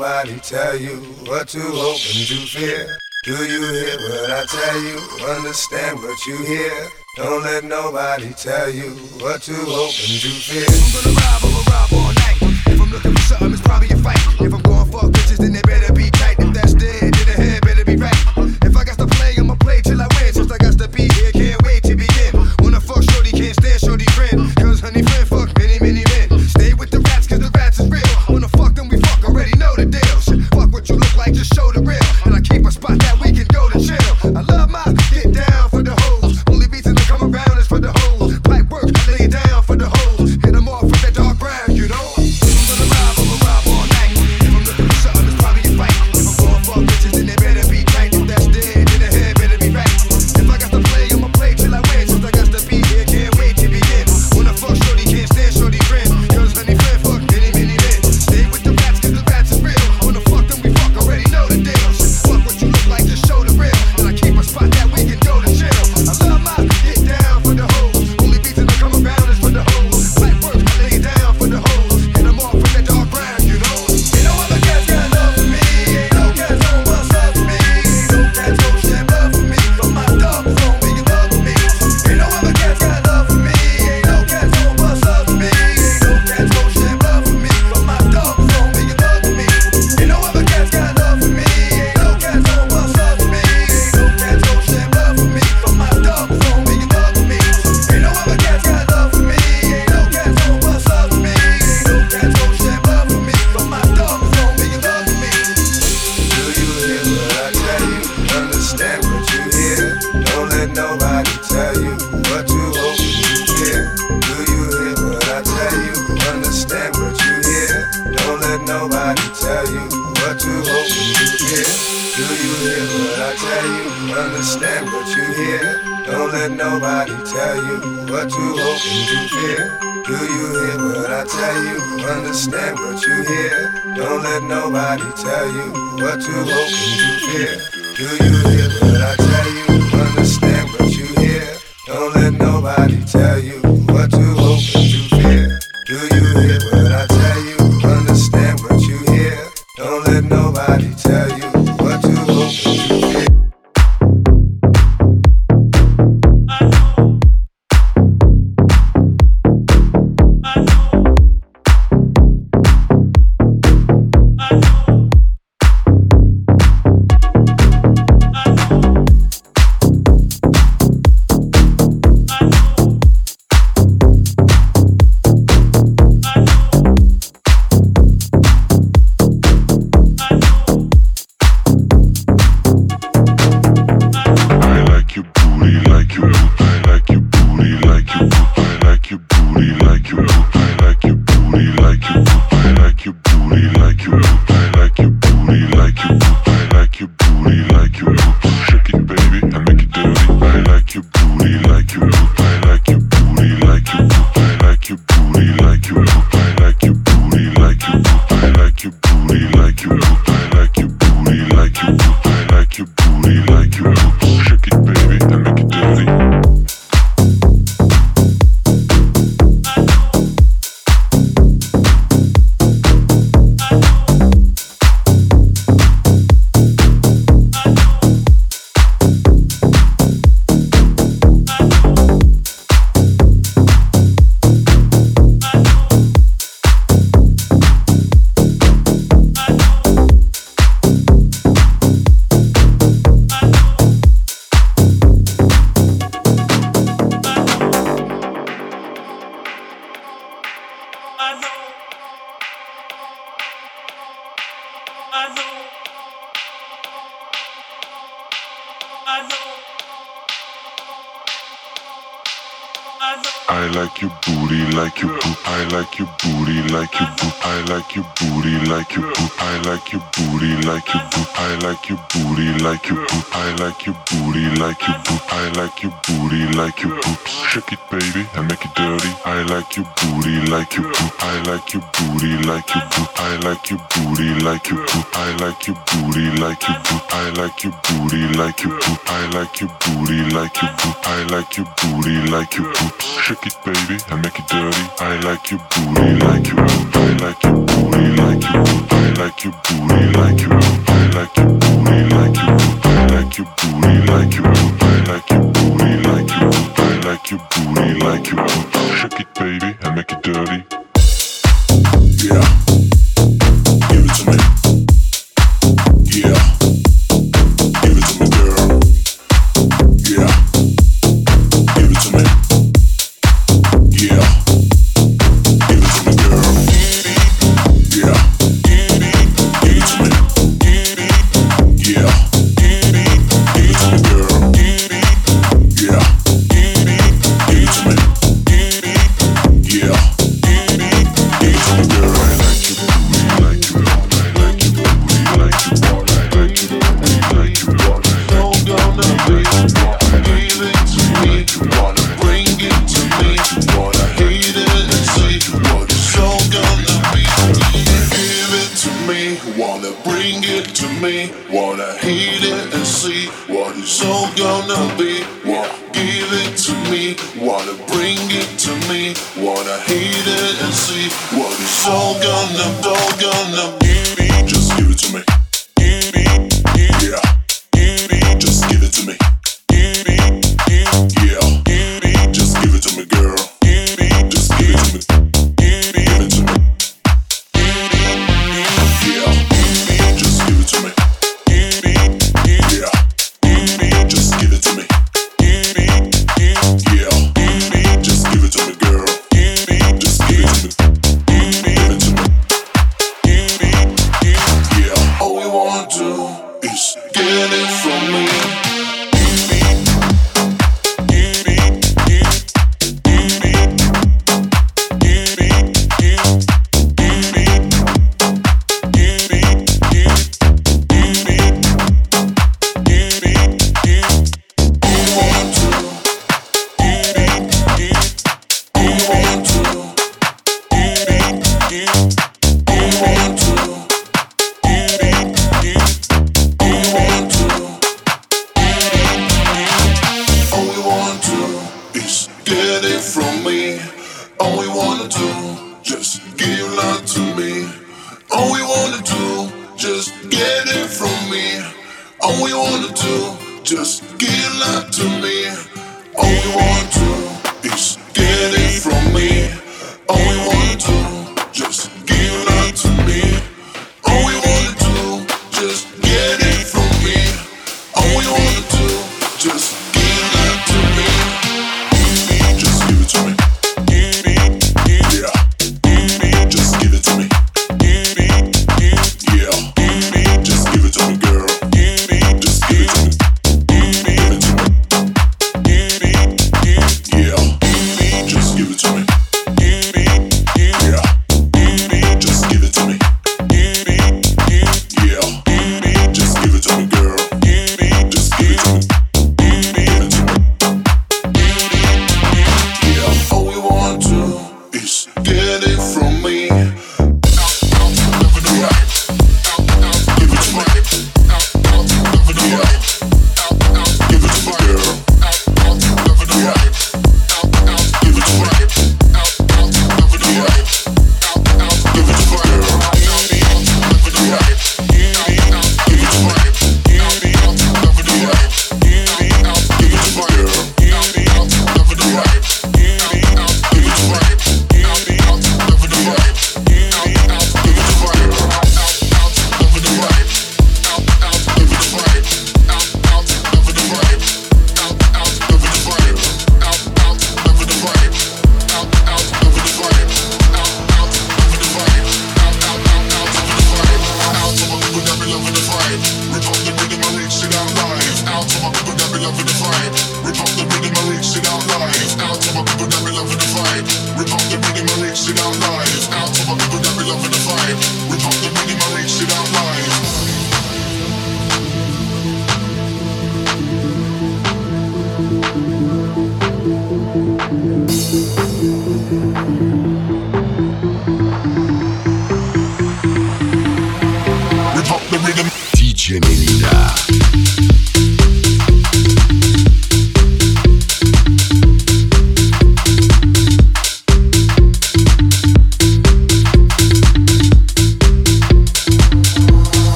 nobody tell you what to hope and to fear. Do you hear what I tell you? Understand what you hear. Don't let nobody tell you what to hope and to fear. I'm gonna rob, I'm gonna rob all night. If I'm looking for something, it's probably a fight. If I'm going for bitches, then they better. like your booty like your boot. I like your booty like your boot. I like your booty like your boot. I like your booty like your boot. I like your booty like your boobs. Shake it, baby, and make it dirty. I like your booty like your boot. I like your booty like your boot. I like your booty like your boot. I like your booty like your boot. I like your booty like your boot. I like your booty like your boot. I like your booty like your boobs. Shake it, baby, and make it dirty. I like your booty like your boot. Booty like you, shake it, baby, and make it dirty. Yeah.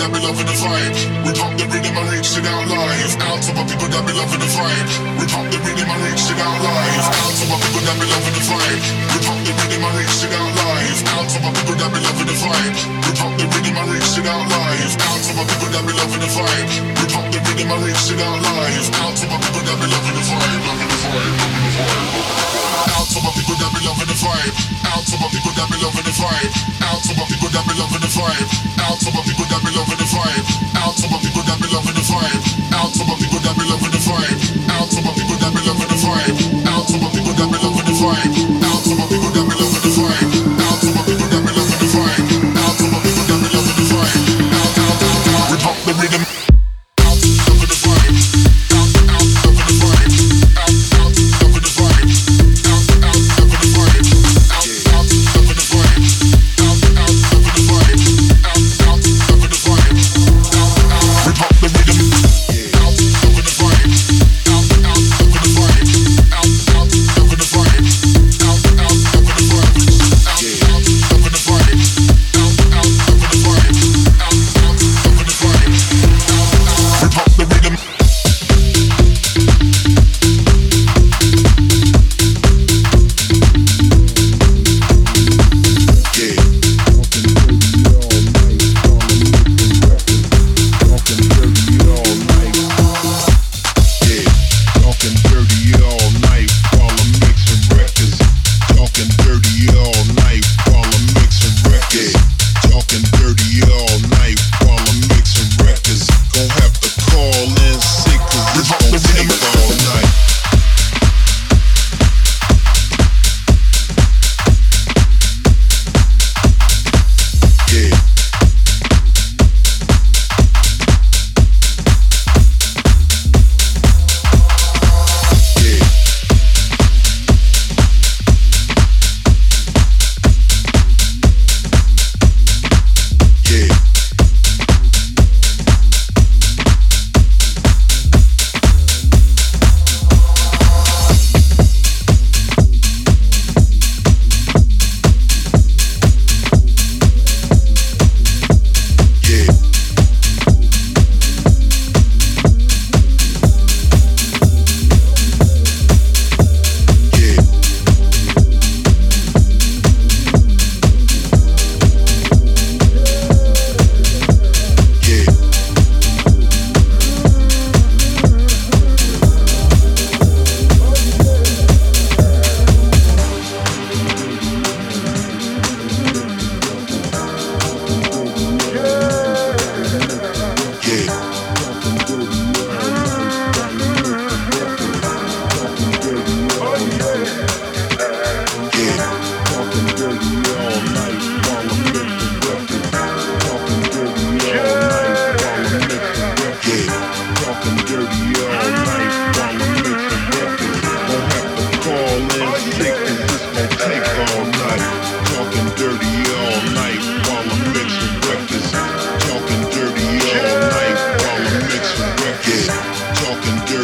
that be loving the vibe. We pop the rhythm and reach it out live. Out for my people that be loving the vibe. We pop the rhythm and reach it out live. Out for my people that be loving the vibe. We pop the rhythm and reach it out live. Out for my people that be loving the vibe. We pop the rhythm and reach it out live. Out for my people that be loving the vibe. We pop the rhythm and reach it out live. Out for my people that be loving the vibe. Loving the vibe. Loving the vibe. Out for my people that be loving the vibe. Out to my people that be loving the vibe. Out to my people that be loving the vibe. Out to my people that be loving the vibe. Out to my people that be loving the vibe. Out to my people that be loving the vibe. Out to my people that be loving the vibe. Out to my people that be loving the vibe.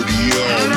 Yo.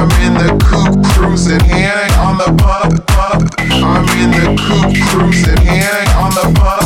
I'm in the coupe cruising, handing on the pump, pump. I'm in the coupe cruising, handing on the pump.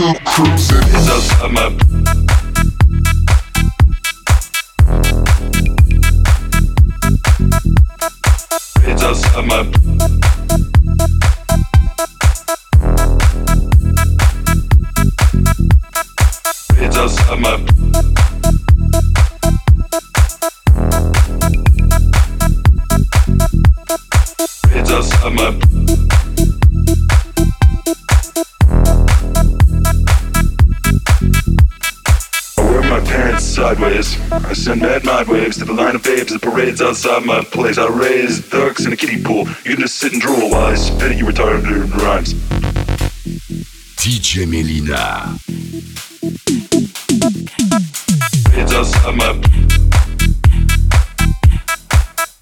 cool cruising. Those are my Those are my Those are my Those are my sideways. I send mad mind waves to the line of babes that parades outside my place. I raise ducks in a kiddie pool. You can just sit and drool while I spit at you retarded rhymes. DJ Melyna. It's us, I'm up.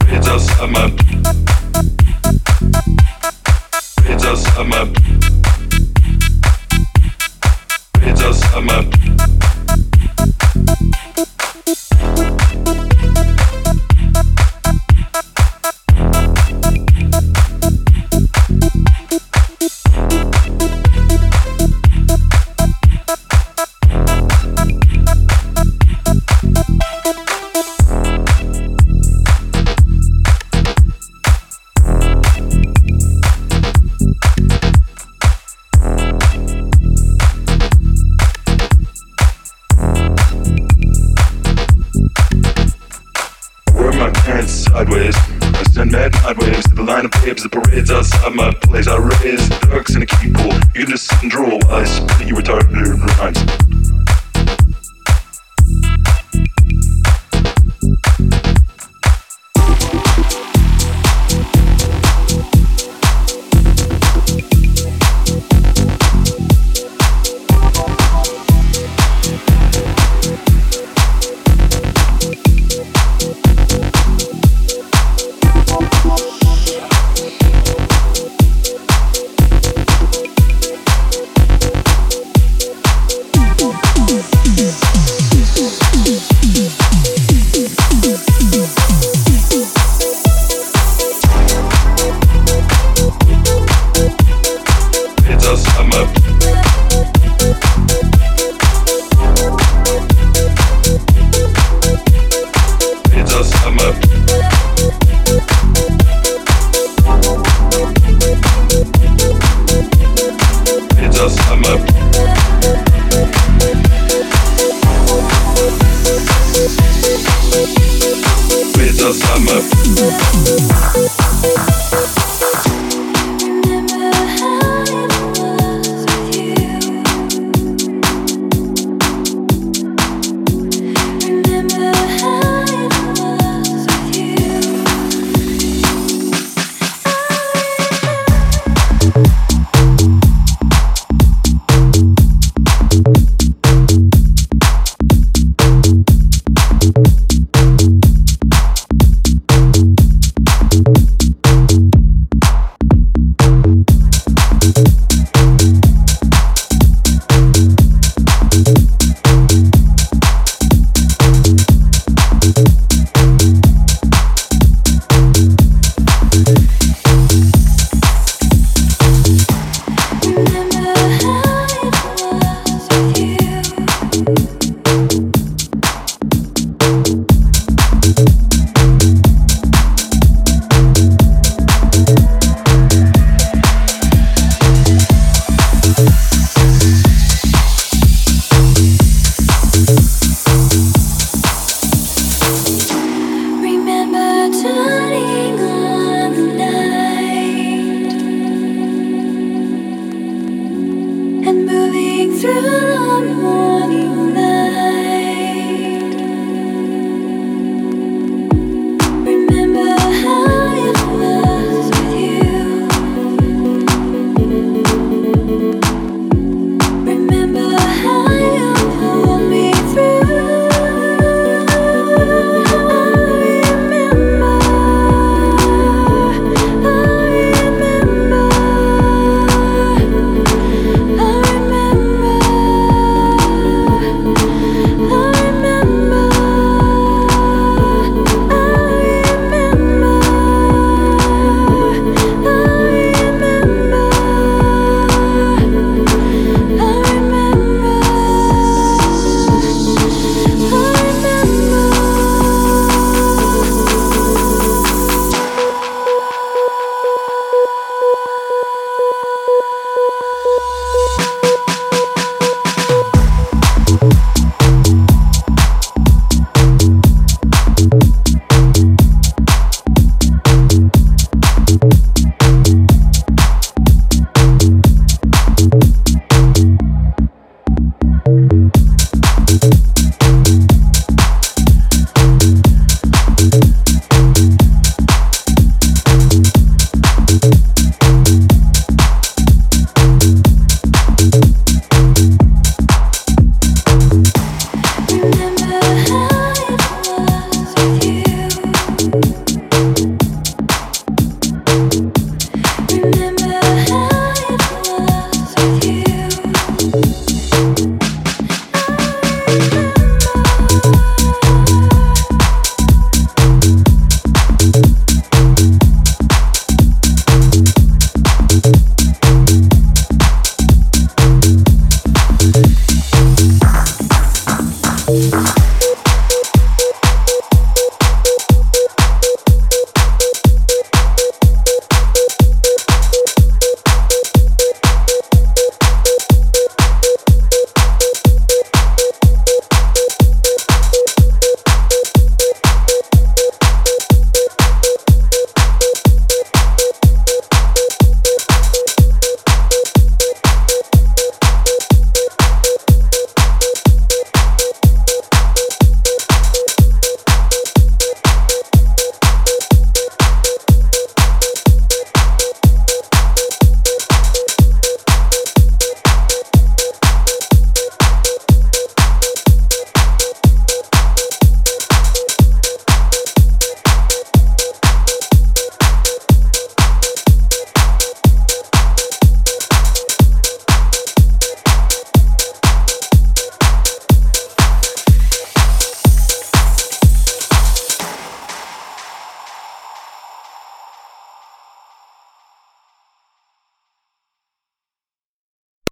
It's us, I'm up. It's us, I'm up. It's us, I'm up. The parades outside my place. I raise ducks in a kiddie pool. You can just sit and drool I spit you retarded rhymes.